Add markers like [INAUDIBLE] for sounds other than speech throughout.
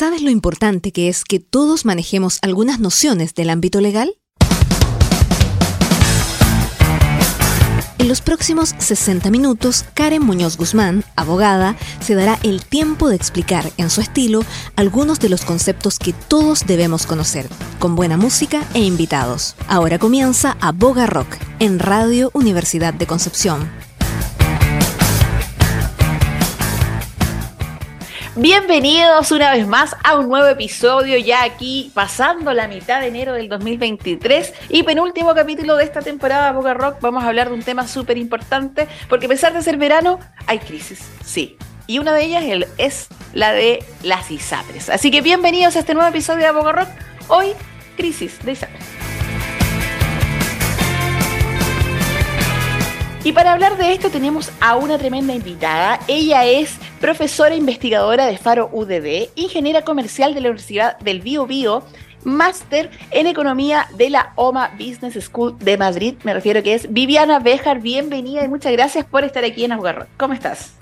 ¿Sabes lo importante que es que todos manejemos algunas nociones del ámbito legal? En los próximos 60 minutos, Karen Muñoz Guzmán, abogada, se dará el tiempo de explicar en su estilo algunos de los conceptos que todos debemos conocer, con buena música e invitados. Ahora comienza Aboga Rock en Radio Universidad de Concepción. Bienvenidos una vez más a un nuevo episodio ya aquí pasando la mitad de enero del 2023 y penúltimo capítulo de esta temporada de Boca Rock. Vamos a hablar de un tema súper importante porque a pesar de ser verano hay crisis, sí. Y una de ellas es la de las ISAPRES. Así que bienvenidos a este nuevo episodio de Boca Rock. Hoy, crisis de ISAPRES. Y para hablar de esto tenemos a una tremenda invitada. Ella es profesora investigadora de Faro UDD, ingeniera comercial de la Universidad del Bio Bio, máster en economía de la OMA Business School de Madrid. Me refiero que es Viviana Bejar. Bienvenida y muchas gracias por estar aquí en Aguarro. ¿Cómo estás?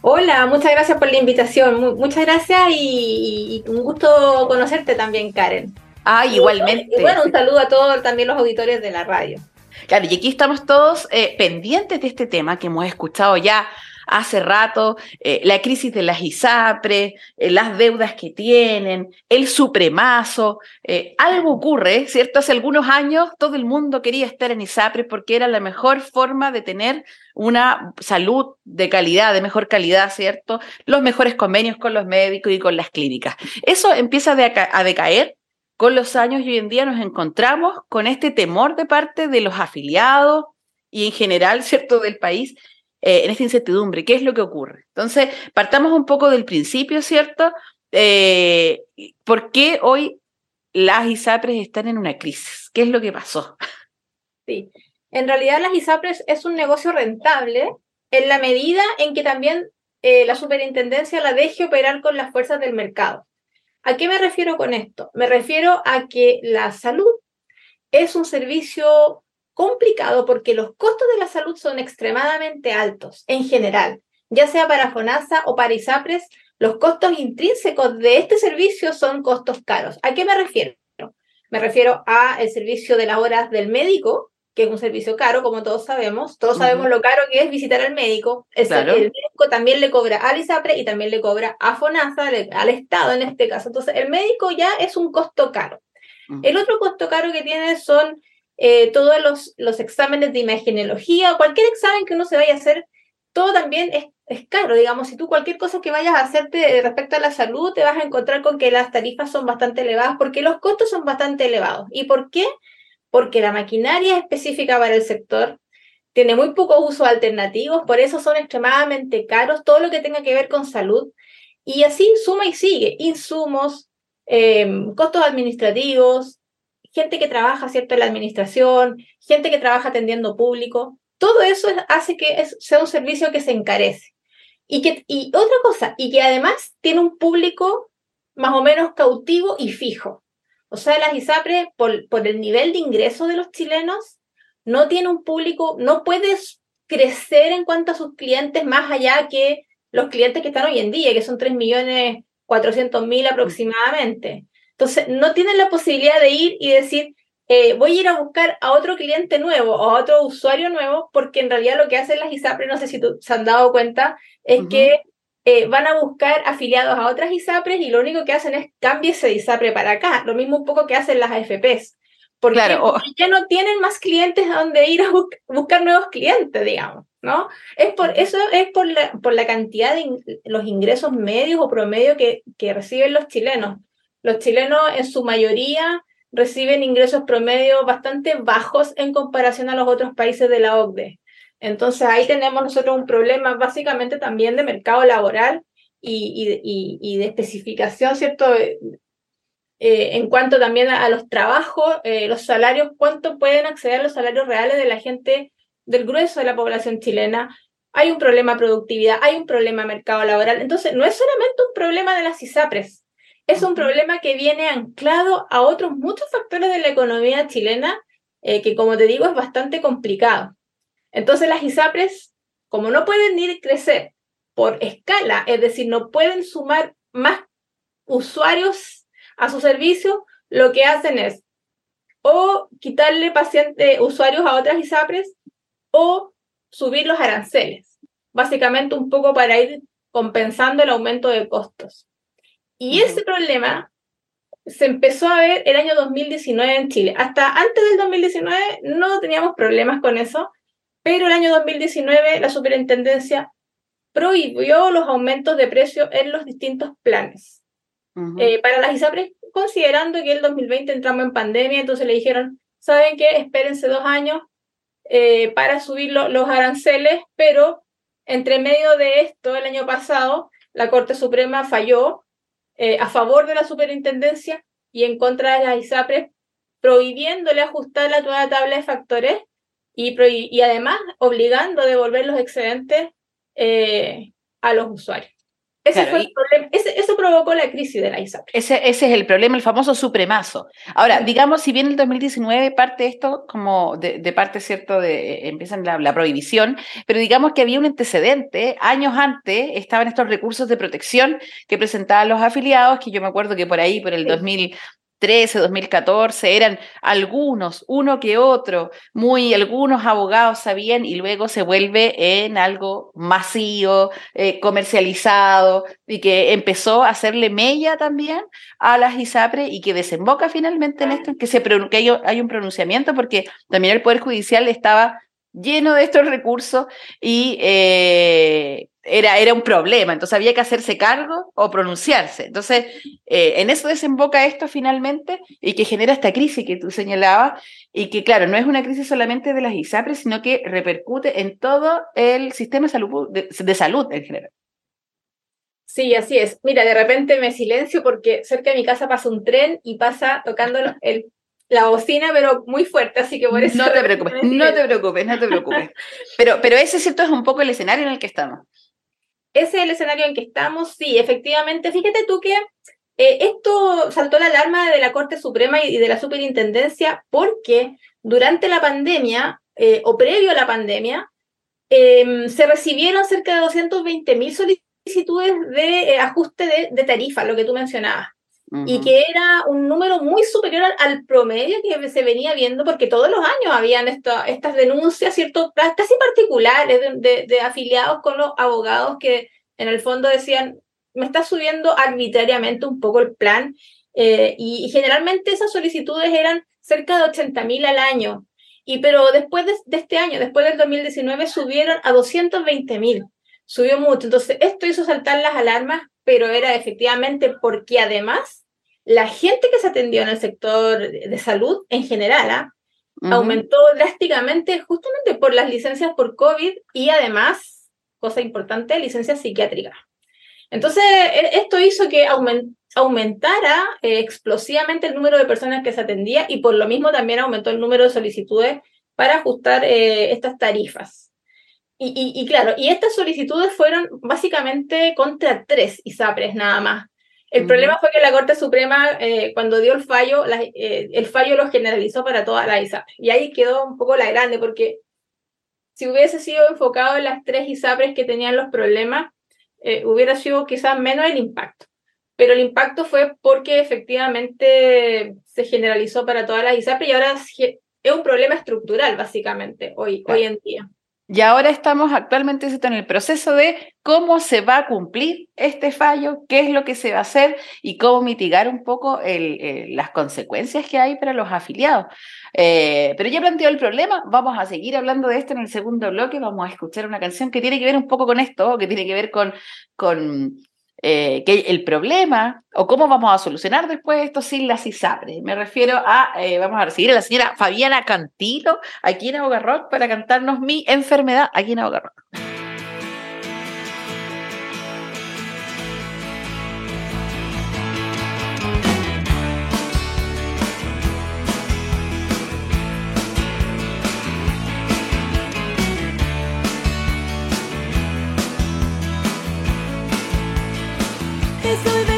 Hola, muchas gracias por la invitación. Muchas gracias y, un gusto conocerte también, Karen. Ah, igualmente. Y bueno, un saludo a todos también los auditores de la radio. Claro, y aquí estamos todos eh, pendientes de este tema que hemos escuchado ya hace rato, eh, la crisis de las ISAPRE, eh, las deudas que tienen, el supremazo. algo ocurre, ¿cierto? Hace algunos años todo el mundo quería estar en ISAPRE porque era la mejor forma de tener una salud de calidad, de mejor calidad, ¿cierto? Los mejores convenios con los médicos y con las clínicas. Eso empieza a decaer con los años y hoy en día nos encontramos con este temor de parte de los afiliados y en general, ¿cierto?, del país, eh, en esta incertidumbre. ¿Qué es lo que ocurre? Entonces, partamos un poco del principio, ¿cierto? Eh, ¿Por qué hoy las ISAPRES están en una crisis? ¿Qué es lo que pasó? Sí, en realidad las ISAPRES es un negocio rentable en la medida en que también eh, la superintendencia la deje operar con las fuerzas del mercado. ¿A qué me refiero con esto? Me refiero a que la salud es un servicio complicado porque los costos de la salud son extremadamente altos en general, ya sea para FONASA o para ISAPRES, los costos intrínsecos de este servicio son costos caros. ¿A qué me refiero? Me refiero a el servicio de las horas del médico, que es un servicio caro, como todos sabemos. Todos sabemos lo caro que es visitar al médico. El, médico también le cobra al ISAPRE y también le cobra a FONASA, al Estado en este caso. Entonces, el médico ya es un costo caro. El otro costo caro que tiene son eh, todos los, los exámenes de imagenología, cualquier examen que uno se vaya a hacer, todo también es, es caro. Digamos, si tú cualquier cosa que vayas a hacerte respecto a la salud, te vas a encontrar con que las tarifas son bastante elevadas porque los costos son bastante elevados. ¿Y por qué? Porque la maquinaria específica para el sector tiene muy pocos usos alternativos, por eso son extremadamente caros, todo lo que tenga que ver con salud. Y así suma y sigue, insumos, em, costos administrativos, gente que trabaja ¿cierto? en la administración, gente que trabaja atendiendo público, todo eso hace que sea un servicio que se encarece. Y, que, y otra cosa, y que además tiene un público más o menos cautivo y fijo. O sea, las ISAPRE, por, por el nivel de ingreso de los chilenos, no tiene un público, no puedes crecer en cuanto a sus clientes más allá que los clientes que están hoy en día, que son 3.400.000 aproximadamente. Entonces, no tienen la posibilidad de ir y decir, eh, voy a ir a buscar a otro cliente nuevo o a otro usuario nuevo, porque en realidad lo que hacen las ISAPRE, no sé si se han dado cuenta, es que eh, van a buscar afiliados a otras ISAPRES y lo único que hacen es cambiarse de ISAPRE para acá, lo mismo un poco que hacen las AFPs. Porque, ya no tienen más clientes a donde ir a buscar nuevos clientes, digamos, ¿no? Es por, eso es por la, por la cantidad de los ingresos medios o promedio que, que reciben los chilenos. Los chilenos en su mayoría reciben ingresos promedio bastante bajos en comparación a los otros países de la OCDE. Entonces ahí tenemos nosotros un problema básicamente también de mercado laboral y, de especificación, ¿cierto? Eh, eh, en cuanto también a, los trabajos, eh, los salarios, cuánto pueden acceder a los salarios reales de la gente del grueso de la población chilena. Hay un problema de productividad, hay un problema de mercado laboral. Entonces, no es solamente un problema de las ISAPRES, es un problema que viene anclado a otros muchos factores de la economía chilena, que como te digo, es bastante complicado. Entonces las ISAPRES, como no pueden ni crecer por escala, es decir, no pueden sumar más usuarios a su servicio lo que hacen es o quitarle pacientes, usuarios a otras ISAPRES o subir los aranceles, básicamente un poco para ir compensando el aumento de costos. Y ese problema se empezó a ver el año 2019 en Chile. Hasta antes del 2019 no teníamos problemas con eso, pero el año 2019 la superintendencia prohibió los aumentos de precio en los distintos planes. Eh, para las ISAPRES, considerando que el 2020 entramos en pandemia, entonces le dijeron, ¿saben qué? Espérense dos años eh, para subir los aranceles, pero entre medio de esto, el año pasado, la Corte Suprema falló eh, a favor de la superintendencia y en contra de las ISAPRES, prohibiéndole ajustar la nueva tabla de factores y, y además obligando a devolver los excedentes eh, a los usuarios. Ese fue el problema. eso provocó la crisis de la ISAPRE. Ese, ese, es el problema, el famoso supremazo. Ahora, digamos, si bien el 2019 parte esto como de, parte, ¿cierto?, de empiezan la, la, prohibición, pero digamos que había un antecedente, años antes estaban estos recursos de protección que presentaban los afiliados, que yo me acuerdo que por ahí, por el 2000, 2013, 2014, eran algunos, uno que otro, muy algunos abogados sabían y luego se vuelve en algo masivo, eh, comercializado y que empezó a hacerle mella también a las ISAPRE y que desemboca finalmente en esto, que, se, que hay, un pronunciamiento porque también el Poder Judicial estaba lleno de estos recursos y eh, era, era un problema, entonces había que hacerse cargo o pronunciarse. Entonces, eh, en eso desemboca esto finalmente y que genera esta crisis que tú señalabas y que, claro, no es una crisis solamente de las ISAPRES, sino que repercute en todo el sistema de salud, de, salud en general. Sí, así es. Mira, de repente me silencio porque cerca de mi casa pasa un tren y pasa tocando el la bocina, pero muy fuerte, así que por eso... No te preocupes, [LAUGHS] no te preocupes, no te preocupes. Pero, pero ese cierto es un poco el escenario en el que estamos. Ese es el escenario en que estamos, sí, efectivamente. Fíjate tú que eh, esto saltó la alarma de la Corte Suprema y de la Superintendencia porque durante la pandemia, eh, o previo a la pandemia, em, se recibieron cerca de 220 mil solicitudes de eh, ajuste de, de tarifa, lo que tú mencionabas y que era un número muy superior al, promedio que se venía viendo, porque todos los años habían estas denuncias, ¿cierto? Casi particulares de, afiliados con los abogados que en el fondo decían, me está subiendo arbitrariamente un poco el plan, eh, y, generalmente esas solicitudes eran cerca de 80 mil al año, y pero después de, de, este año, después del 2019, subieron a 220 mil, subió mucho, entonces esto hizo saltar las alarmas pero era efectivamente porque además la gente que se atendió en el sector de salud en general ¿ah? aumentó drásticamente justamente por las licencias por COVID y además, cosa importante, licencias psiquiátricas. Entonces, e, esto hizo que aumentara eh, explosivamente el número de personas que se atendía y por lo mismo también aumentó el número de solicitudes para ajustar eh, estas tarifas. Y, claro, y estas solicitudes fueron básicamente contra tres ISAPRES nada más. El problema fue que la Corte Suprema, eh, cuando dio el fallo, eh, el fallo lo generalizó para todas las ISAPRES. Y ahí quedó un poco la grande, porque si hubiese sido enfocado en las tres ISAPRES que tenían los problemas, eh, hubiera sido quizás menos el impacto. Pero el impacto fue porque efectivamente se generalizó para todas las ISAPRES y ahora es un problema estructural, básicamente, hoy, hoy en día. Y ahora estamos actualmente en el proceso de cómo se va a cumplir este fallo, qué es lo que se va a hacer y cómo mitigar un poco las consecuencias que hay para los afiliados. Eh, pero ya planteó el problema, vamos a seguir hablando de esto en el segundo bloque, vamos a escuchar una canción que tiene que ver un poco con esto, que tiene que ver con, con eh, que el problema o cómo vamos a solucionar después esto sin las ISAPRES. Me refiero a, eh, vamos a recibir a la señora Fabiana Cantilo aquí en Ahogarrock para cantarnos mi enfermedad aquí en Ahogarrock. Estoy vencida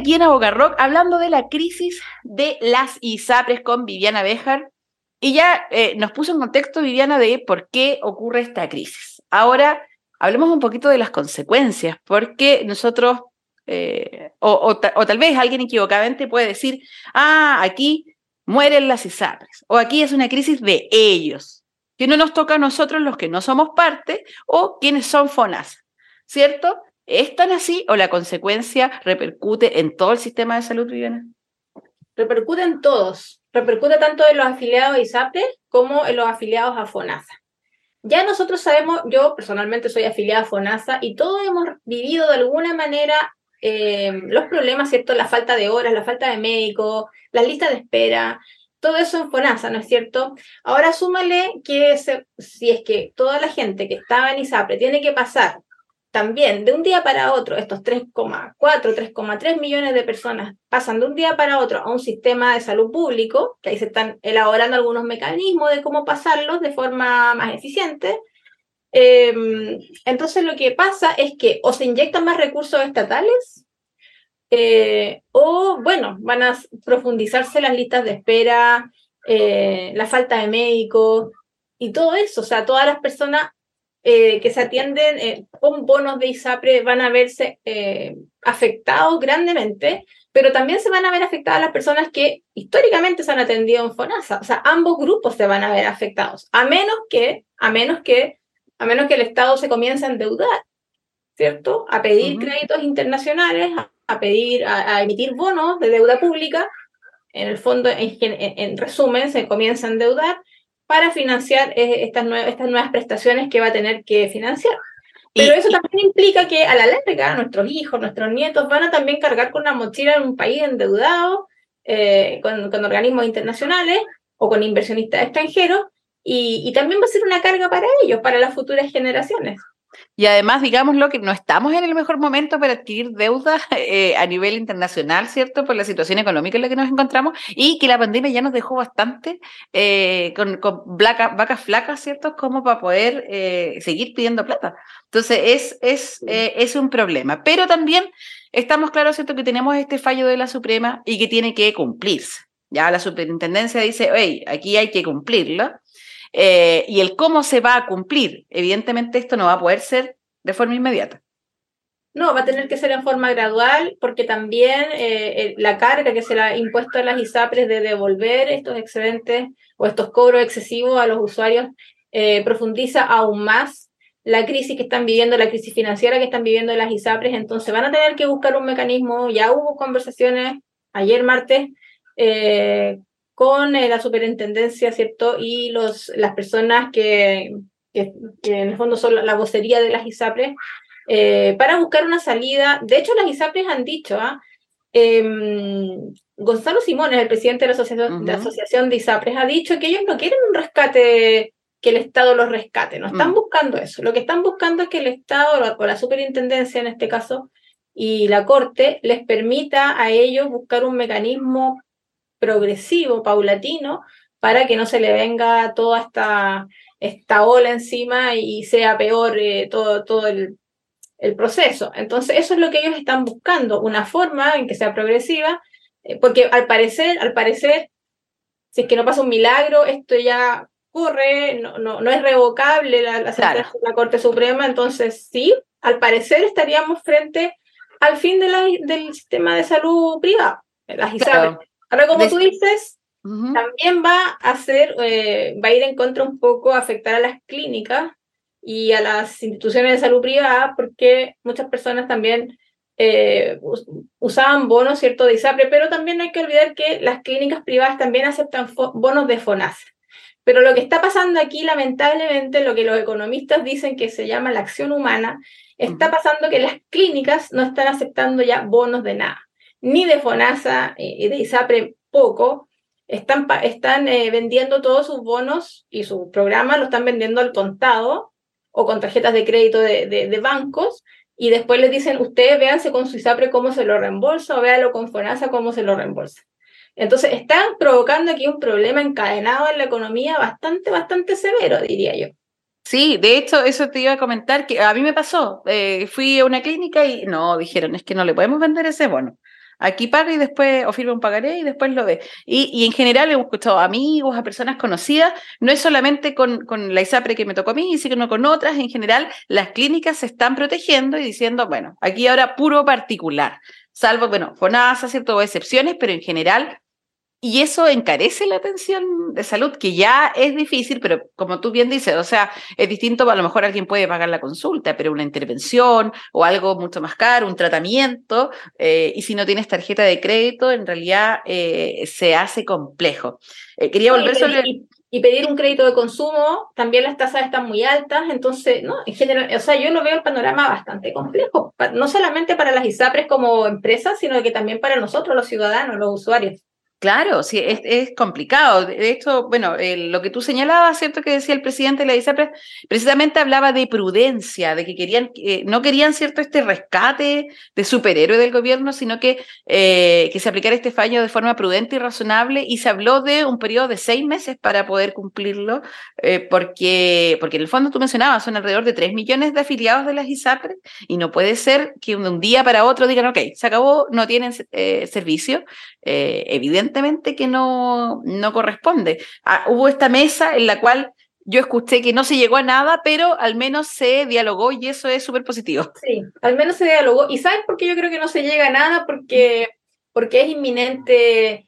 aquí en Rock hablando de la crisis de las ISAPRES con Viviana Bejar. Y ya eh, nos puso en contexto Viviana de por qué ocurre esta crisis. Ahora hablemos un poquito de las consecuencias, porque nosotros, eh, o, tal vez alguien equivocadamente puede decir, ah, aquí mueren las ISAPRES, o aquí es una crisis de ellos, que no nos toca a nosotros los que no somos parte o quienes son FONASA, ¿cierto? ¿Es tan así o la consecuencia repercute en todo el sistema de salud, Viviana? Repercute en todos. Repercute tanto en los afiliados a ISAPRE como en los afiliados a FONASA. Ya nosotros sabemos, yo personalmente soy afiliada a FONASA y todos hemos vivido de alguna manera eh, los problemas, ¿cierto? La falta de horas, la falta de médicos, las listas de espera, todo eso en FONASA, ¿no es cierto? Ahora súmale que si es que toda la gente que estaba en ISAPRE tiene que pasar también de un día para otro, estos 3,4, 3,3 millones de personas pasan de un día para otro a un sistema de salud público, que ahí se están elaborando algunos mecanismos de cómo pasarlos de forma más eficiente. Em, entonces lo que pasa es que o se inyectan más recursos estatales eh, o, bueno, van a profundizarse las listas de espera, eh, la falta de médicos y todo eso. O sea, todas las personas eh, que se atienden eh, con bonos de ISAPRE van a verse eh, afectados grandemente, pero también se van a ver afectadas las personas que históricamente se han atendido en FONASA. O sea, ambos grupos se van a ver afectados, a menos que, a menos que, a menos que el Estado se comience a endeudar, ¿cierto? A pedir créditos internacionales, a, pedir, a, emitir bonos de deuda pública. En el fondo, en, en resumen, se comienza a endeudar para financiar eh, estas, estas nuevas prestaciones que va a tener que financiar. Pero eso también implica que a la larga nuestros hijos, nuestros nietos van a también cargar con una mochila en un país endeudado, eh, con, con, organismos internacionales o con inversionistas extranjeros, y, y, también va a ser una carga para ellos, para las futuras generaciones. Y además, digámoslo, que no estamos en el mejor momento para adquirir deuda [LAUGHS] eh, a nivel internacional, ¿cierto? Por la situación económica en la que nos encontramos y que la pandemia ya nos dejó bastante eh, con, con vacas flacas, ¿cierto? Como para poder eh, seguir pidiendo plata. Entonces, es, es, es un problema. Pero también estamos claros, ¿cierto? Que tenemos este fallo de la Suprema y que tiene que cumplirse. Ya la superintendencia dice, oye, aquí hay que cumplirlo. Eh, y el cómo se va a cumplir. Evidentemente esto no va a poder ser de forma inmediata. No, va a tener que ser en forma gradual porque también eh, la carga que se le ha impuesto a las ISAPRES de devolver estos excedentes o estos cobros excesivos a los usuarios eh, profundiza aún más la crisis que están viviendo, la crisis financiera que están viviendo las ISAPRES. Entonces van a tener que buscar un mecanismo. Ya hubo conversaciones ayer martes con eh, la superintendencia, ¿cierto? Y los, las personas que, que, en el fondo son la, vocería de las ISAPRES, eh, para buscar una salida. De hecho, las ISAPRES han dicho, ¿ah? Em, Gonzalo Simón, el presidente de la, asociación, de la Asociación de ISAPRES, ha dicho que ellos no quieren un rescate, que el Estado los rescate, no están mm. buscando eso. Lo que están buscando es que el Estado, o la superintendencia en este caso, y la Corte les permita a ellos buscar un mecanismo progresivo, paulatino, para que no se le venga toda esta, esta ola encima y sea peor eh, todo, todo el, el, proceso. Entonces, eso es lo que ellos están buscando, una forma en que sea progresiva, eh, porque al parecer, al parecer, si es que no pasa un milagro, esto ya corre, no, no, no es revocable la, la, Corte Suprema, entonces sí, al parecer estaríamos frente al fin de la, del sistema de salud privado, las Ahora, como tú dices, también va a hacer, eh, va a ir en contra un poco, a afectar a las clínicas y a las instituciones de salud privada, porque muchas personas también eh, usaban bonos, ¿cierto?, de ISAPRE, pero también hay que olvidar que las clínicas privadas también aceptan bonos de FONASA. Pero lo que está pasando aquí, lamentablemente, lo que los economistas dicen que se llama la acción humana, está pasando que las clínicas no están aceptando ya bonos de nada ni de FONASA y de ISAPRE poco, están, están eh, vendiendo todos sus bonos y sus programas, lo están vendiendo al contado o con tarjetas de crédito de, de, bancos, y después les dicen, ustedes véanse con su ISAPRE cómo se lo reembolsa o véanlo con FONASA cómo se lo reembolsa. Entonces, están provocando aquí un problema encadenado en la economía bastante, bastante severo, diría yo. Sí, de hecho, eso te iba a comentar que a mí me pasó. Eh, fui a una clínica y no, dijeron, es que no le podemos vender ese bono Aquí paga y después, o firma un pagaré y después lo ve. Y, en general hemos escuchado amigos, a personas conocidas, no es solamente con, con la ISAPRE que me tocó a mí, sino con otras. En general, las clínicas se están protegiendo y diciendo, bueno, aquí ahora puro particular. Salvo, bueno, FONASA, cierto, excepciones, pero en general y eso encarece la atención de salud, que ya es difícil, pero como tú bien dices, o sea, es distinto, a lo mejor alguien puede pagar la consulta, pero una intervención o algo mucho más caro, un tratamiento, eh, y si no tienes tarjeta de crédito, en realidad eh, se hace complejo. Eh, quería volver sobre... Y, y, pedir un crédito de consumo, también las tasas están muy altas, entonces, ¿no? En general, o sea, yo lo veo el panorama bastante complejo, no solamente para las ISAPRES como empresas, sino que también para nosotros, los ciudadanos, los usuarios. Claro, sí, es, complicado. De hecho, bueno, lo que tú señalabas, ¿cierto? Que decía el presidente de la ISAPRES, precisamente hablaba de prudencia, de que querían, no querían, ¿cierto?, este rescate de superhéroe del gobierno, sino que, eh, que se aplicara este fallo de forma prudente y razonable, y se habló de un periodo de seis meses para poder cumplirlo, eh, porque, porque en el fondo tú mencionabas, son alrededor de tres millones de afiliados de las ISAPRES, y no puede ser que de un día para otro digan, ok, se acabó, no tienen eh, servicio, evidentemente evidentemente que no, no corresponde. Ah, hubo esta mesa en la cual yo escuché que no se llegó a nada, pero al menos se dialogó y eso es súper positivo. Sí, al menos se dialogó. ¿Y sabes por qué yo creo que no se llega a nada? Porque, porque es inminente.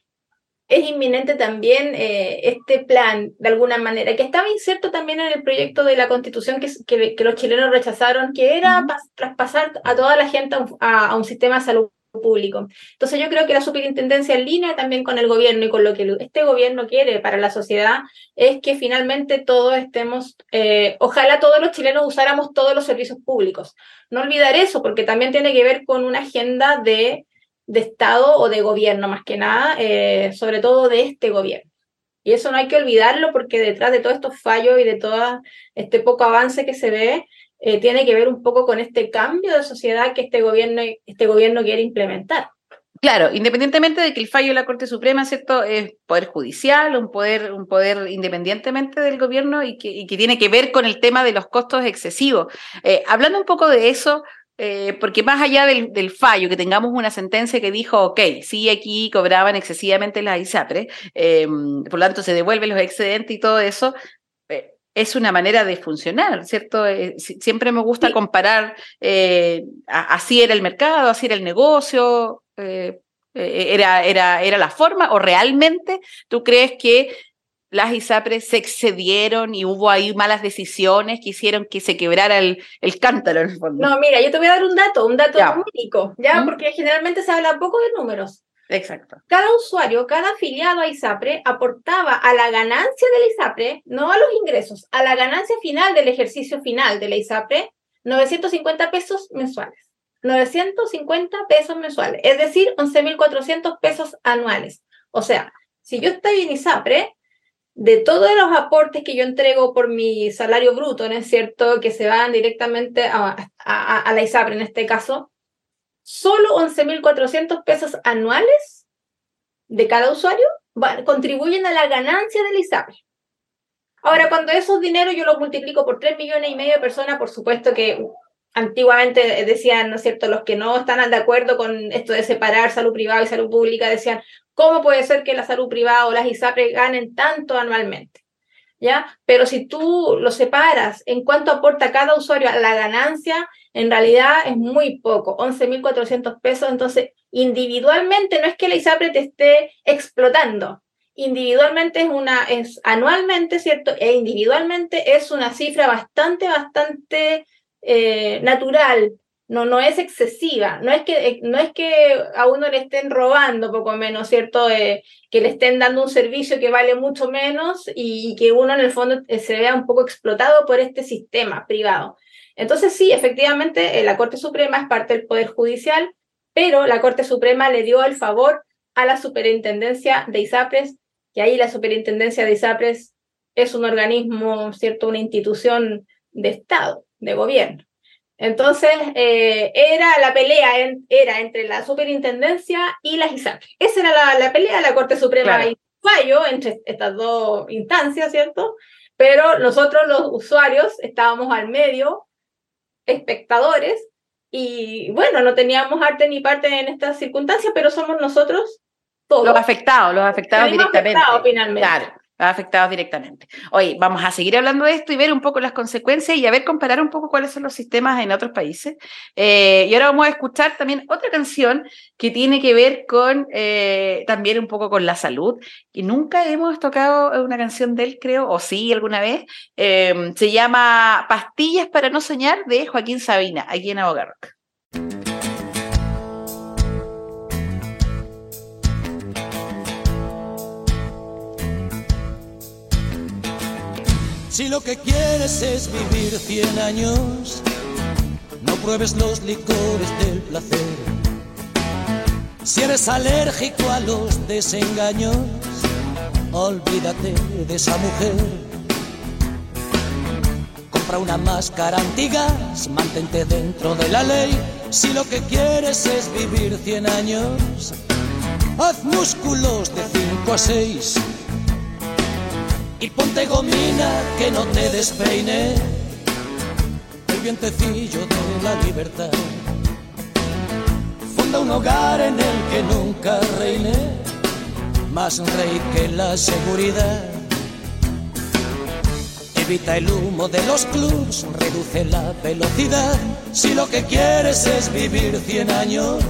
Es inminente también eh, este plan, de alguna manera, que estaba inserto también en el proyecto de la constitución que, que, los chilenos rechazaron, que era traspasar a toda la gente a, a un sistema de salud público. Entonces yo creo que la superintendencia en línea también con el gobierno y con lo que este gobierno quiere para la sociedad es que finalmente todos estemos, eh, ojalá todos los chilenos usáramos todos los servicios públicos. No olvidar eso porque también tiene que ver con una agenda de, de Estado o de gobierno más que nada, eh, sobre todo de este gobierno. Y eso no hay que olvidarlo porque detrás de todos estos fallos y de todo este poco avance que se ve, eh, tiene que ver un poco con este cambio de sociedad que este gobierno, este gobierno quiere implementar. Claro, independientemente de que el fallo de la Corte Suprema, ¿cierto?, es poder judicial, un poder, un poder independientemente del gobierno y que, tiene que ver con el tema de los costos excesivos. Eh, hablando un poco de eso, eh, porque más allá del, fallo, que tengamos una sentencia que dijo, ok, sí, aquí cobraban excesivamente la ISAPRE, por lo tanto se devuelven los excedentes y todo eso, es una manera de funcionar, ¿cierto? Eh, siempre me gusta comparar, eh, así era el mercado, así era el negocio, eh, era, era, era la forma, o realmente tú crees que las ISAPRES se excedieron y hubo ahí malas decisiones que hicieron que se quebrara el, el cántaro en el fondo. No, mira, yo te voy a dar un dato, un dato único, ¿ya? ¿Mm? Porque generalmente se habla poco de números. Exacto. Cada usuario, cada afiliado a ISAPRE aportaba a la ganancia del ISAPRE, no a los ingresos, a la ganancia final del ejercicio final de la ISAPRE, 950 pesos mensuales. 950 pesos mensuales, es decir, 11.400 pesos anuales. O sea, si yo estoy en ISAPRE, de todos los aportes que yo entrego por mi salario bruto, ¿no es cierto?, que se van directamente a, a la ISAPRE en este caso, solo 11.400 pesos anuales de cada usuario contribuyen a la ganancia del ISAPRE. Ahora, cuando esos dineros yo los multiplico por 3 millones y medio de personas, por supuesto que antiguamente decían, ¿no es cierto?, los que no están de acuerdo con esto de separar salud privada y salud pública, decían, ¿cómo puede ser que la salud privada o las ISAPRE ganen tanto anualmente? ¿Ya? Pero si tú lo separas en cuánto aporta cada usuario a la ganancia, en realidad es muy poco, 11.400 pesos. Entonces, individualmente no es que la ISAPRE te esté explotando. Individualmente es una, es anualmente, ¿cierto? E individualmente es una cifra bastante, bastante eh, natural. No, no es excesiva. No es, que, no es que a uno le estén robando poco menos, ¿cierto? Eh, que le estén dando un servicio que vale mucho menos y que uno en el fondo eh, se vea un poco explotado por este sistema privado. Entonces sí, efectivamente, eh, la Corte Suprema es parte del Poder Judicial, pero la Corte Suprema le dio el favor a la Superintendencia de ISAPRES, que ahí la Superintendencia de ISAPRES es un organismo, ¿cierto? Una institución de Estado, de gobierno. Entonces, eh, era la pelea era entre la superintendencia y las ISAPRES. Esa era la, pelea de la Corte Suprema y fallo entre estas dos instancias, ¿cierto? Pero nosotros los usuarios estábamos al medio espectadores y bueno, no teníamos arte ni parte en estas circunstancias, pero somos nosotros todos. Los afectados, los afectados directamente. Afectados, finalmente. Claro afectados directamente. Hoy vamos a seguir hablando de esto y ver un poco las consecuencias y a ver, comparar un poco cuáles son los sistemas en otros países. Eh, y ahora vamos a escuchar también otra canción que tiene que ver con eh, también un poco con la salud. Y nunca hemos tocado una canción de él, creo, o sí, alguna vez. Eh, se llama Pastillas para no soñar de Joaquín Sabina, aquí en Abogarrock. Si lo que quieres es vivir cien años, no pruebes los licores del placer. Si eres alérgico a los desengaños, olvídate de esa mujer. Compra una máscara antigas, mantente dentro de la ley. Si lo que quieres es vivir cien años, haz músculos de cinco a seis y ponte gomina que no te despeine el vientecillo de la libertad. Funda un hogar en el que nunca reine más rey que la seguridad. Evita el humo de los clubs, reduce la velocidad. Si lo que quieres es vivir cien años,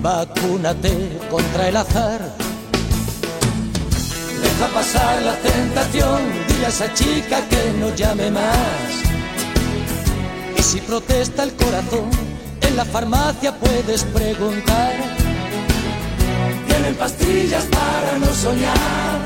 vacúnate contra el azar Deja pasar la tentación, dile a esa chica que no llame más. Y si protesta el corazón, en la farmacia puedes preguntar. Tienen pastillas para no soñar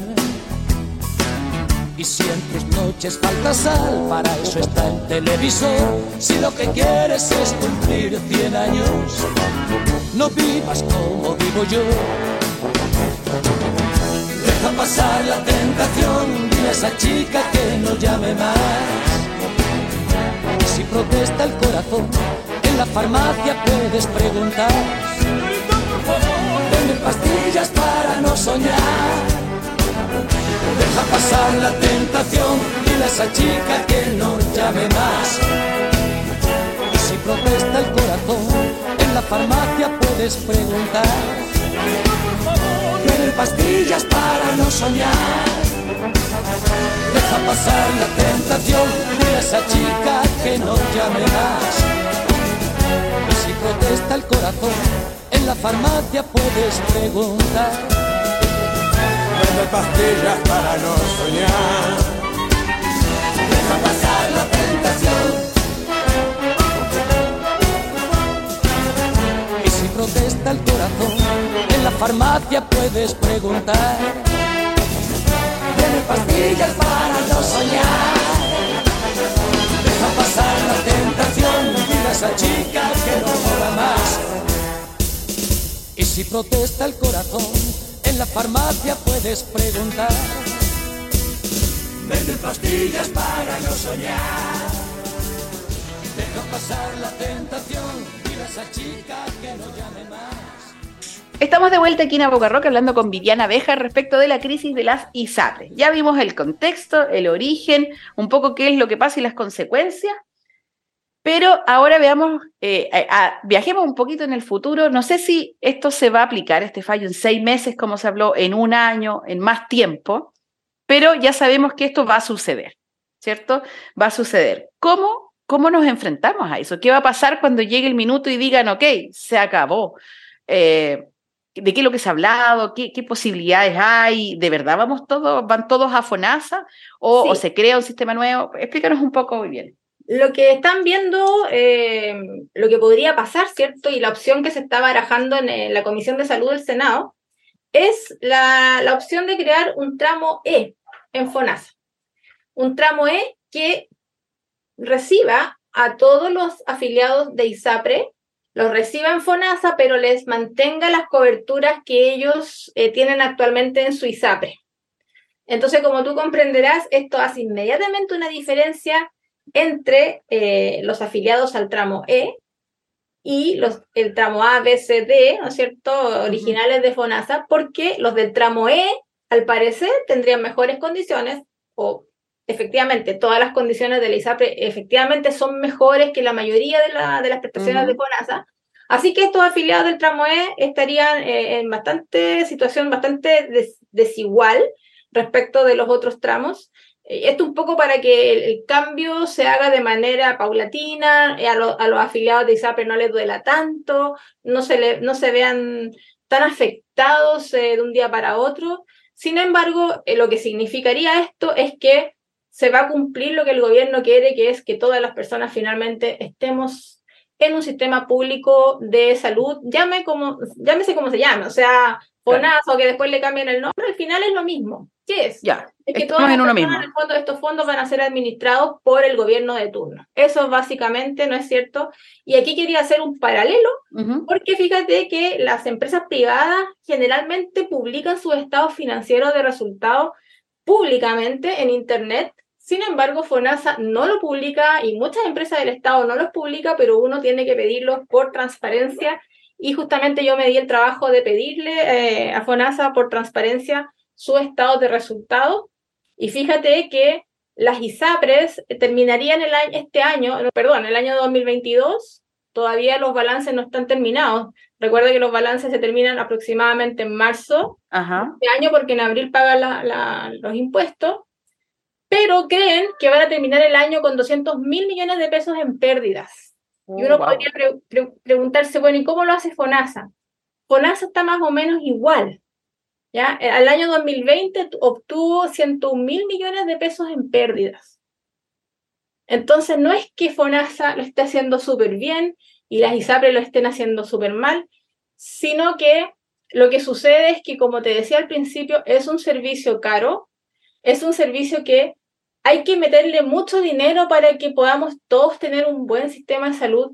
Y si en noches falta sal, para eso está el televisor. Si lo que quieres es cumplir 100 años, no vivas como vivo yo. Deja pasar la tentación, dile a esa chica que no llame más. Y si protesta el corazón, en la farmacia puedes preguntar. Deme pastillas para no soñar Deja pasar la tentación, dile a esa chica que no llame más. Y si protesta el corazón, en la farmacia puedes preguntar. Tienen pastillas para no soñar. Deja pasar la tentación, dile a esa chica que no llame más. Y si protesta el corazón, en la farmacia puedes preguntar de pastillas para no soñar. Deja pasar la tentación. Y si protesta el corazón, en la farmacia puedes preguntar. Tiene pastillas para no soñar. Deja pasar la tentación, mira a esa chica que no mola más. Y si protesta el corazón, la farmacia puedes preguntar. Venden pastillas para no soñar. Deja pasar la tentación. Dile a esa chica que no llame más. Estamos de vuelta aquí en Rock hablando con Viviana Beja respecto de la crisis de las ISAPRES. Ya vimos el contexto, el origen, un poco qué es lo que pasa y las consecuencias. Pero ahora veamos, eh, viajemos un poquito en el futuro. No sé si esto se va a aplicar, este fallo, en seis meses, como se habló, en un año, en más tiempo, pero ya sabemos que esto va a suceder, ¿cierto? Va a suceder. ¿Cómo, cómo nos enfrentamos a eso? ¿Qué va a pasar cuando llegue el minuto y digan, ok, se acabó? Eh, ¿De qué es lo que se ha hablado? ¿Qué, ¿Qué, posibilidades hay? ¿De verdad vamos todos, van todos a FONASA? ¿O, ¿O se crea un sistema nuevo? Explícanos un poco muy bien. Lo que están viendo, eh, lo que podría pasar, ¿cierto? Y la opción que se está barajando en, la Comisión de Salud del Senado es la, la opción de crear un tramo E en FONASA. Un tramo E que reciba a todos los afiliados de ISAPRE, los reciba en FONASA, pero les mantenga las coberturas que ellos eh, tienen actualmente en su ISAPRE. Entonces, como tú comprenderás, esto hace inmediatamente una diferencia entre eh, los afiliados al tramo E y los, el tramo A, B, C, D, ¿no es cierto?, originales de FONASA, porque los del tramo E, al parecer, tendrían mejores condiciones o efectivamente, todas las condiciones de la ISAPRE efectivamente son mejores que la mayoría de, las prestaciones de FONASA. Así que estos afiliados del tramo E estarían eh, en bastante situación bastante desigual respecto de los otros tramos. Eh, esto un poco para que el, cambio se haga de manera paulatina, eh, a, los afiliados de ISAPRE no les duela tanto, no se, le, no se vean tan afectados de un día para otro. Sin embargo, lo que significaría esto es que se va a cumplir lo que el gobierno quiere, que es que todas las personas finalmente estemos en un sistema público de salud, llame como, llámese como se llame, o sea, FONASA o que después le cambien el nombre, al final es lo mismo. ¿Qué es? Ya, es que todos estos fondos van a ser administrados por el gobierno de turno. Eso básicamente no es cierto. Y aquí quería hacer un paralelo, porque fíjate que las empresas privadas generalmente publican sus estados financieros de resultados públicamente en Internet sin embargo, FONASA no lo publica y muchas empresas del Estado no los publica, pero uno tiene que pedirlos por transparencia y justamente yo me di el trabajo de pedirle eh, a FONASA por transparencia su estado de resultados y fíjate que las ISAPRES terminarían el año, este año, perdón, el año 2022, todavía los balances no están terminados. Recuerda que los balances se terminan aproximadamente en marzo de este año porque en abril pagan los impuestos pero creen que van a terminar el año con 200 mil millones de pesos en pérdidas. Y uno oh, podría preguntarse, bueno, ¿y cómo lo hace FONASA? FONASA está más o menos igual. ¿ya? Al año 2020 obtuvo 101 mil millones de pesos en pérdidas. Entonces, no es que FONASA lo esté haciendo súper bien y las ISAPRE lo estén haciendo súper mal, sino que lo que sucede es que, como te decía al principio, es un servicio caro, es un servicio que hay que meterle mucho dinero para que podamos todos tener un buen sistema de salud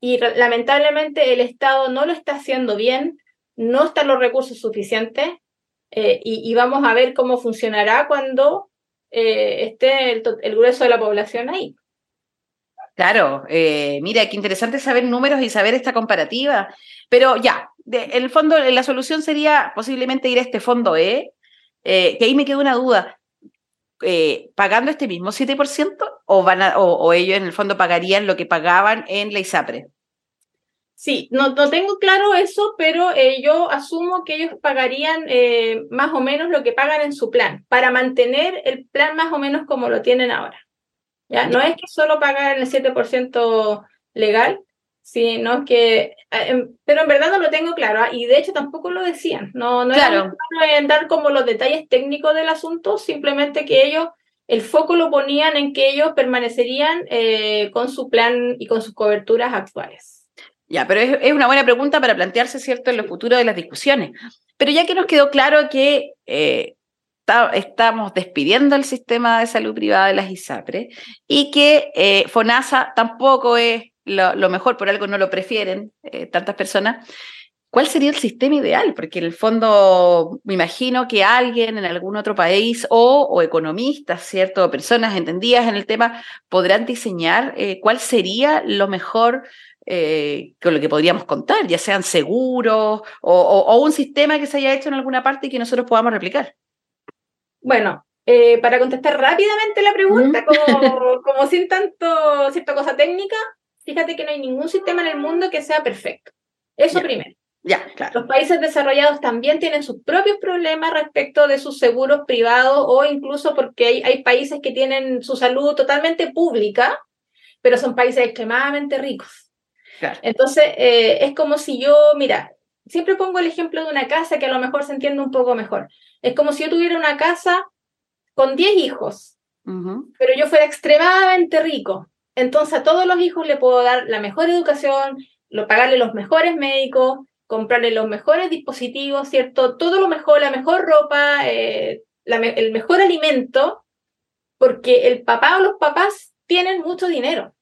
y lamentablemente el Estado no lo está haciendo bien, no están los recursos suficientes eh, y, vamos a ver cómo funcionará cuando eh, esté el, grueso de la población ahí. Claro, eh, mira, qué interesante saber números y saber esta comparativa, pero ya, el fondo la solución sería posiblemente ir a este fondo E, que ahí me queda una duda. Eh, pagando este mismo 7% o, van o, ellos en el fondo pagarían lo que pagaban en la ISAPRE? Sí, no, no tengo claro eso, pero eh, yo asumo que ellos pagarían eh, más o menos lo que pagan en su plan, para mantener el plan más o menos como lo tienen ahora. ¿ya? No es que solo pagan el 7% legal, Sí, no que, em, pero en verdad no lo tengo claro ¿ah? y de hecho tampoco lo decían, no, no claro. en dar como los detalles técnicos del asunto, simplemente que ellos, el foco lo ponían en que ellos permanecerían eh, con su plan y con sus coberturas actuales. Ya, pero es, una buena pregunta para plantearse, ¿cierto?, en lo futuro de las discusiones. Pero ya que nos quedó claro que eh, estamos despidiendo el sistema de salud privada de las ISAPRE y que eh, FONASA tampoco es lo, mejor, por algo no lo prefieren eh, tantas personas. ¿Cuál sería el sistema ideal? Porque en el fondo me imagino que alguien en algún otro país o, economistas, ¿cierto? O personas entendidas en el tema podrán diseñar eh, cuál sería lo mejor eh, con lo que podríamos contar, ya sean seguros o, un sistema que se haya hecho en alguna parte y que nosotros podamos replicar. Bueno, para contestar rápidamente la pregunta, como, como sin tanto cierta cosa técnica, fíjate que no hay ningún sistema en el mundo que sea perfecto. Eso primero. Ya, claro. Los países desarrollados también tienen sus propios problemas respecto de sus seguros privados o incluso porque hay, hay países que tienen su salud totalmente pública, pero son países extremadamente ricos. Claro. Entonces, eh, es como si yo, mira, siempre pongo el ejemplo de una casa que a lo mejor se entiende un poco mejor. Es como si yo tuviera una casa con 10 hijos, pero yo fuera extremadamente rico. Entonces a todos los hijos le puedo dar la mejor educación, pagarle los mejores médicos, comprarle los mejores dispositivos, ¿cierto? Todo lo mejor, la mejor ropa, eh, el mejor alimento, porque el papá o los papás tienen mucho dinero.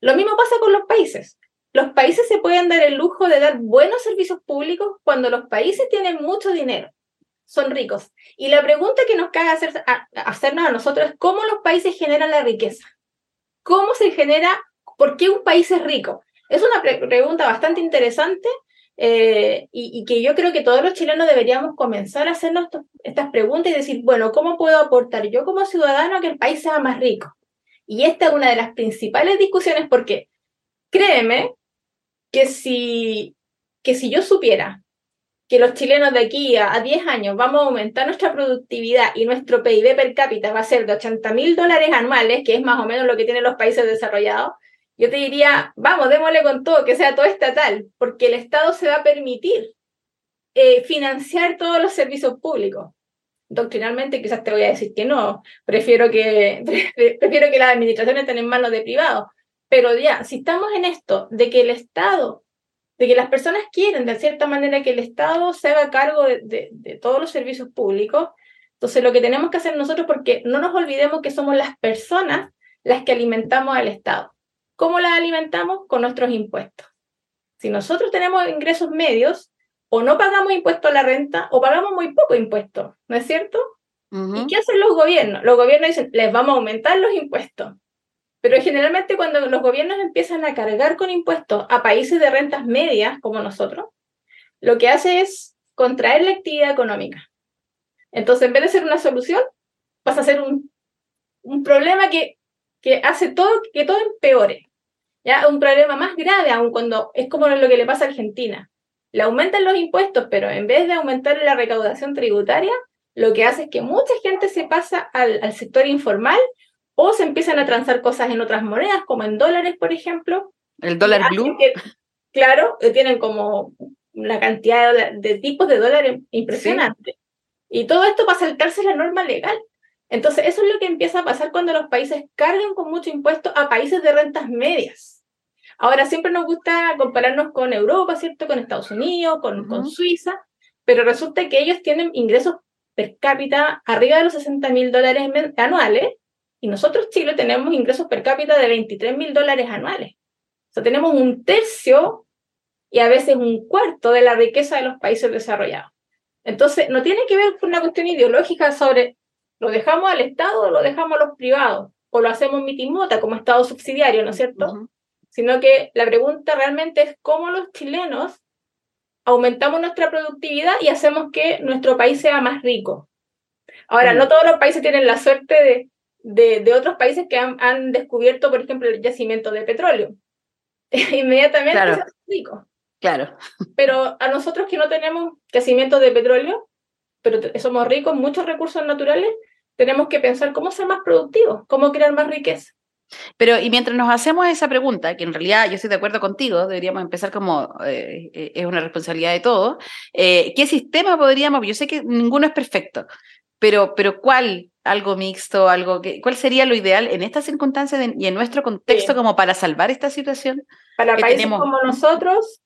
Lo mismo pasa con los países. Los países se pueden dar el lujo de dar buenos servicios públicos cuando los países tienen mucho dinero, son ricos. Y la pregunta que nos cabe hacer, hacernos a nosotros es cómo los países generan la riqueza. ¿Cómo se genera? ¿Por qué un país es rico? Es una pregunta bastante interesante eh, y, que yo creo que todos los chilenos deberíamos comenzar a hacernos estas preguntas y decir, bueno, ¿cómo puedo aportar yo como ciudadano a que el país sea más rico? Y esta es una de las principales discusiones porque créeme que si, que si yo supiera que los chilenos de aquí a, 10 años vamos a aumentar nuestra productividad y nuestro PIB per cápita va a ser de 80 mil dólares anuales, que es más o menos lo que tienen los países desarrollados, yo te diría, vamos, démosle con todo, que sea todo estatal, porque el Estado se va a permitir eh, financiar todos los servicios públicos. Doctrinalmente quizás te voy a decir que no, prefiero que, [LAUGHS] prefiero que las administraciones estén en manos de privados, pero ya, si estamos en esto, de que el Estado, de que las personas quieren de cierta manera que el Estado se haga cargo de, de todos los servicios públicos, entonces lo que tenemos que hacer nosotros, porque no nos olvidemos que somos las personas las que alimentamos al Estado. ¿Cómo la alimentamos? Con nuestros impuestos. Si nosotros tenemos ingresos medios, o no pagamos impuesto a la renta o pagamos muy poco impuesto, ¿no es cierto? ¿Y qué hacen los gobiernos? Los gobiernos dicen, les vamos a aumentar los impuestos. Pero generalmente cuando los gobiernos empiezan a cargar con impuestos a países de rentas medias como nosotros, lo que hace es contraer la actividad económica. Entonces, en vez de ser una solución, pasa a ser un, un problema que, que hace todo, que todo empeore. ¿ya? Un problema más grave aún cuando es como lo que le pasa a Argentina. Le aumentan los impuestos, pero en vez de aumentar la recaudación tributaria, lo que hace es que mucha gente se pasa al, sector informal o se empiezan a transar cosas en otras monedas, como en dólares, por ejemplo. El dólar blue. claro, tienen como una cantidad de, tipos de dólares impresionante. Y todo esto para saltarse la norma legal. Entonces, eso es lo que empieza a pasar cuando los países cargan con mucho impuesto a países de rentas medias. Ahora, siempre nos gusta compararnos con Europa, ¿cierto? Con Estados Unidos, con, con Suiza, pero resulta que ellos tienen ingresos per cápita arriba de los 60 mil dólares anuales y nosotros, Chile, tenemos ingresos per cápita de 23 mil dólares anuales. O sea, tenemos un tercio y a veces un cuarto de la riqueza de los países desarrollados. Entonces, no tiene que ver con una cuestión ideológica sobre lo dejamos al Estado o lo dejamos a los privados, o lo hacemos mitimota como Estado subsidiario, ¿no es cierto? sino que la pregunta realmente es cómo los chilenos aumentamos nuestra productividad y hacemos que nuestro país sea más rico. Ahora, no todos los países tienen la suerte de, de, otros países que han, descubierto, por ejemplo, el yacimiento de petróleo. [LAUGHS] Inmediatamente claro. rico. Claro. Pero a nosotros que no tenemos yacimientos de petróleo, pero somos ricos muchos recursos naturales, tenemos que pensar cómo ser más productivos, cómo crear más riqueza. Pero, y mientras nos hacemos esa pregunta, que en realidad yo estoy de acuerdo contigo, deberíamos empezar como eh, eh, es una responsabilidad de todos, eh, ¿qué sistema podríamos? Yo sé que ninguno es perfecto, pero, pero ¿cuál? Algo mixto, algo que, ¿cuál sería lo ideal en estas circunstancias y en nuestro contexto como para salvar esta situación? Para países como nosotros,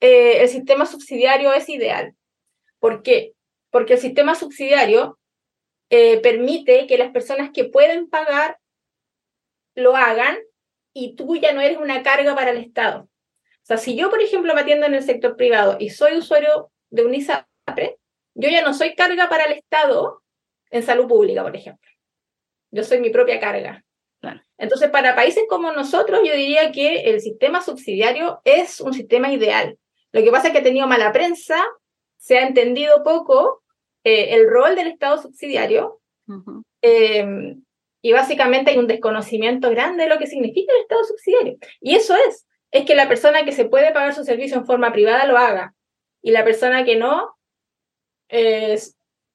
el sistema subsidiario es ideal. ¿Por qué? Porque el sistema subsidiario permite que las personas que pueden pagar lo hagan y tú ya no eres una carga para el Estado. O sea, si yo, por ejemplo, me atiendo en el sector privado y soy usuario de un ISAPRE, yo ya no soy carga para el Estado en salud pública, por ejemplo. Yo soy mi propia carga. Entonces, para países como nosotros, yo diría que el sistema subsidiario es un sistema ideal. Lo que pasa es que ha tenido mala prensa, se ha entendido poco eh, el rol del Estado subsidiario. Y básicamente hay un desconocimiento grande de lo que significa el Estado subsidiario. Y eso es, es que la persona que se puede pagar su servicio en forma privada lo haga. Y la persona que no,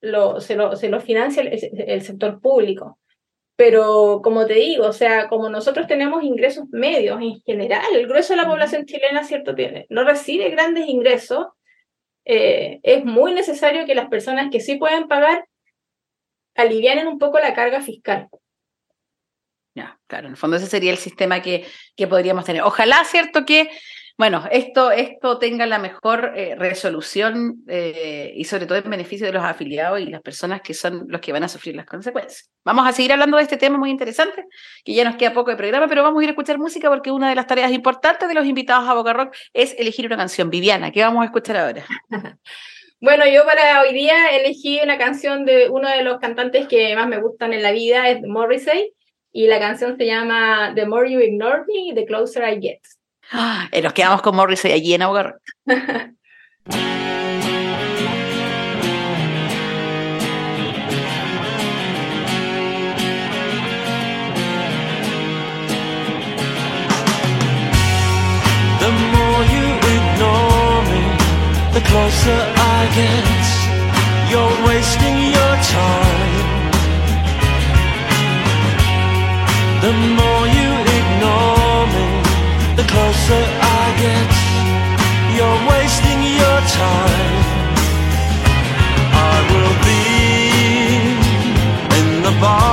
lo, se, lo, se lo financia el, sector público. Pero como te digo, o sea, como nosotros tenemos ingresos medios en general, el grueso de la población chilena, ¿cierto? Tiene, no recibe grandes ingresos, eh, es muy necesario que las personas que sí pueden pagar alivianen un poco la carga fiscal. Ya, claro, en el fondo ese sería el sistema que, que podríamos tener. Ojalá, ¿cierto? Que bueno, esto, esto tenga la mejor eh, resolución eh, y sobre todo en beneficio de los afiliados y las personas que son los que van a sufrir las consecuencias. Vamos a seguir hablando de este tema muy interesante, que ya nos queda poco de programa, pero vamos a ir a escuchar música porque una de las tareas importantes de los invitados a Boca Rock es elegir una canción. Viviana, ¿qué vamos a escuchar ahora? [LAUGHS] Bueno, yo para hoy día elegí una canción de uno de los cantantes que más me gustan en la vida, es Morrissey, y la canción se llama The More You Ignore Me, The Closer I Get. Ah, nos quedamos con Morrissey allí en Ahogar. The more you ignore me, the closer I get. You're wasting your time. The more you ignore me, closer I get. You're wasting your time. I will be in the bar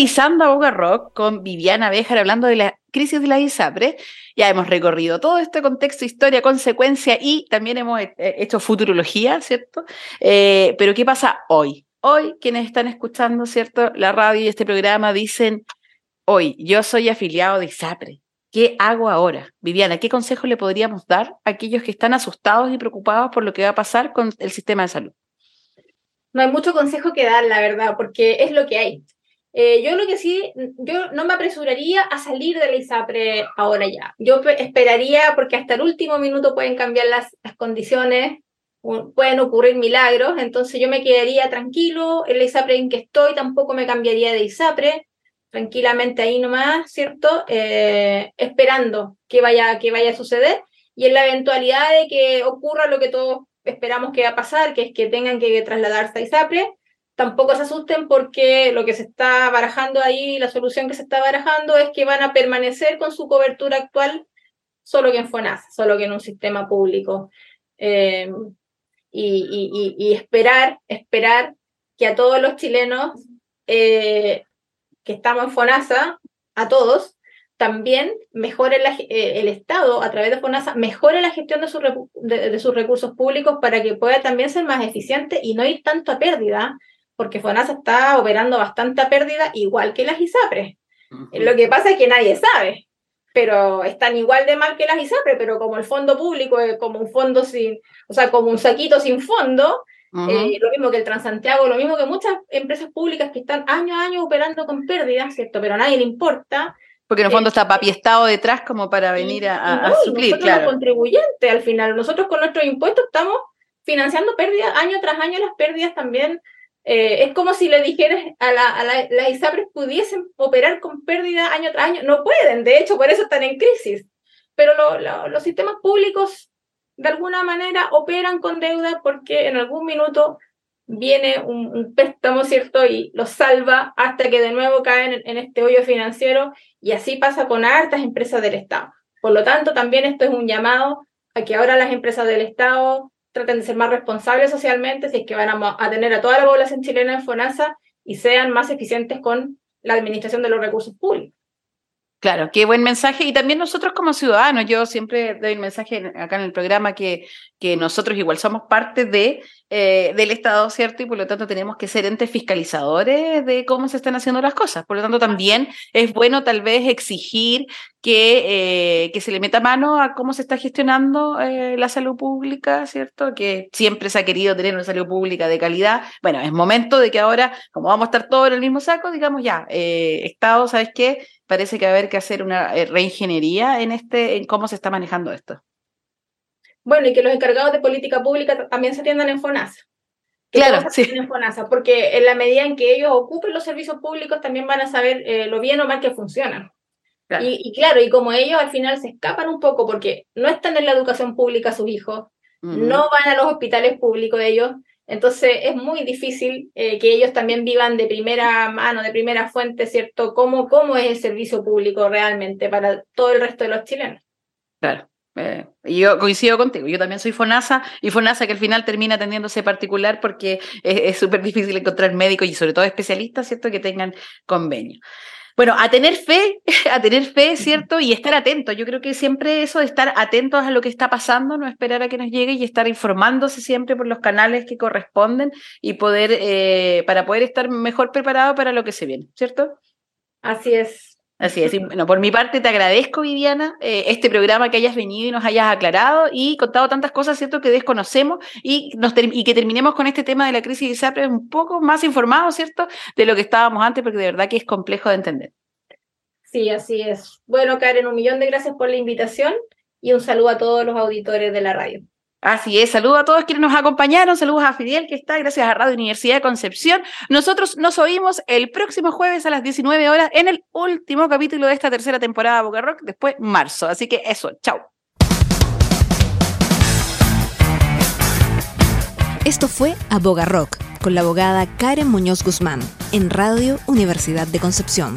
Finalizando a Boca Rock con Viviana Béjar hablando de la crisis de la ISAPRE, ya hemos recorrido todo este contexto, historia, consecuencia y también hemos eh, hecho futurología, ¿cierto? Eh, pero ¿qué pasa hoy? Hoy quienes están escuchando, ¿cierto? La radio y este programa dicen, hoy yo soy afiliado de ISAPRE. ¿Qué hago ahora? Viviana, ¿qué consejo le podríamos dar a aquellos que están asustados y preocupados por lo que va a pasar con el sistema de salud? No hay mucho consejo que dar, la verdad, porque es lo que hay. Eh, yo lo que sí, yo no me apresuraría a salir de la ISAPRE ahora ya. Yo pe- esperaría, porque hasta el último minuto pueden cambiar las, las condiciones. pueden ocurrir milagros, entonces yo me quedaría tranquilo, en la ISAPRE en que estoy tampoco me cambiaría de ISAPRE, tranquilamente ahí nomás, ¿cierto? Eh, esperando que vaya, que vaya a suceder y en la eventualidad de que ocurra lo que todos esperamos que va a pasar, que es que tengan que trasladarse a ISAPRE, tampoco se asusten porque lo que se está barajando ahí, la solución que se está barajando es que van a permanecer con su cobertura actual solo que en FONASA, solo que en un sistema público. Eh, y, esperar, esperar que a todos los chilenos eh, que estamos en FONASA, a todos, también mejore eh, el Estado a través de FONASA, mejore la gestión de, de, sus recursos públicos para que pueda también ser más eficiente y no ir tanto a pérdida, porque FONASA está operando bastante a pérdida, igual que las ISAPRES. Lo que pasa es que nadie sabe, pero están igual de mal que las ISAPRES, pero como el fondo público es como un fondo sin, o sea, como un saquito sin fondo, eh, lo mismo que el Transantiago, lo mismo que muchas empresas públicas que están año a año operando con pérdidas, ¿cierto? Pero a nadie le importa. Porque en el fondo está papi estado detrás como para venir a, a, suplir, claro. contribuyentes al final. Nosotros con nuestros impuestos estamos financiando pérdidas año tras año, las pérdidas también. Eh, es como si le dijeras a, la, a la, las ISAPRES pudiesen operar con pérdida año tras año. No pueden, de hecho, por eso están en crisis. Pero los sistemas públicos de alguna manera operan con deuda porque en algún minuto viene un, préstamo, ¿cierto? Y los salva hasta que de nuevo caen en, este hoyo financiero y así pasa con hartas empresas del Estado. Por lo tanto, también esto es un llamado a que ahora las empresas del Estado traten de ser más responsables socialmente si es que van a, tener a toda la población chilena en FONASA y sean más eficientes con la administración de los recursos públicos. Claro, qué buen mensaje. Y también nosotros como ciudadanos, yo siempre doy el mensaje acá en el programa que, que nosotros igual somos parte de, eh, del Estado, ¿cierto? Y por lo tanto tenemos que ser entes fiscalizadores de cómo se están haciendo las cosas. Por lo tanto, también es bueno tal vez exigir que, eh, que se le meta mano a cómo se está gestionando eh, la salud pública, ¿cierto? Que siempre se ha querido tener una salud pública de calidad. Bueno, es momento de que ahora, como vamos a estar todos en el mismo saco, digamos ya, Estado, ¿sabes qué? parece que va a haber que hacer una eh, reingeniería en, este, en cómo se está manejando esto. Bueno, y que los encargados de política pública también se atiendan en FONASA. claro, sí. En FONASA, porque en la medida en que ellos ocupen los servicios públicos también van a saber eh, lo bien o mal que funcionan. Y, claro, y como ellos al final se escapan un poco porque no están en la educación pública sus hijos, no van a los hospitales públicos ellos, entonces es muy difícil eh, que ellos también vivan de primera mano, de primera fuente, ¿cierto? ¿Cómo, ¿Cómo es el servicio público realmente para todo el resto de los chilenos? Claro. Eh, yo coincido contigo, yo también soy FONASA y FONASA que al final termina atendiéndose particular porque es súper difícil encontrar médicos y sobre todo especialistas, ¿cierto?, que tengan convenio. Bueno, a tener fe, [LAUGHS] a tener fe, ¿cierto? Y estar atentos. Yo creo que siempre eso de estar atentos a lo que está pasando, no esperar a que nos llegue y estar informándose siempre por los canales que corresponden y poder, eh, para poder estar mejor preparado para lo que se viene, ¿cierto? Así es. Así es. bueno, por mi parte te agradezco, Viviana, eh, este programa que hayas venido y nos hayas aclarado y contado tantas cosas, ¿cierto?, que desconocemos y, nos y que terminemos con este tema de la crisis de ISAPRE un poco más informados, ¿cierto?, de lo que estábamos antes, porque de verdad que es complejo de entender. Sí, así es. Bueno, Karen, un millón de gracias por la invitación y un saludo a todos los auditores de la radio. Así es, saludos a todos quienes nos acompañaron, saludos a Fidel que está, gracias a Radio Universidad de Concepción. Nosotros nos oímos el próximo jueves a las 19 horas en el último capítulo de esta tercera temporada de Boca Rock, después marzo. Así que eso, chao. Esto fue Aboga Rock con la abogada Karen Muñoz Guzmán en Radio Universidad de Concepción.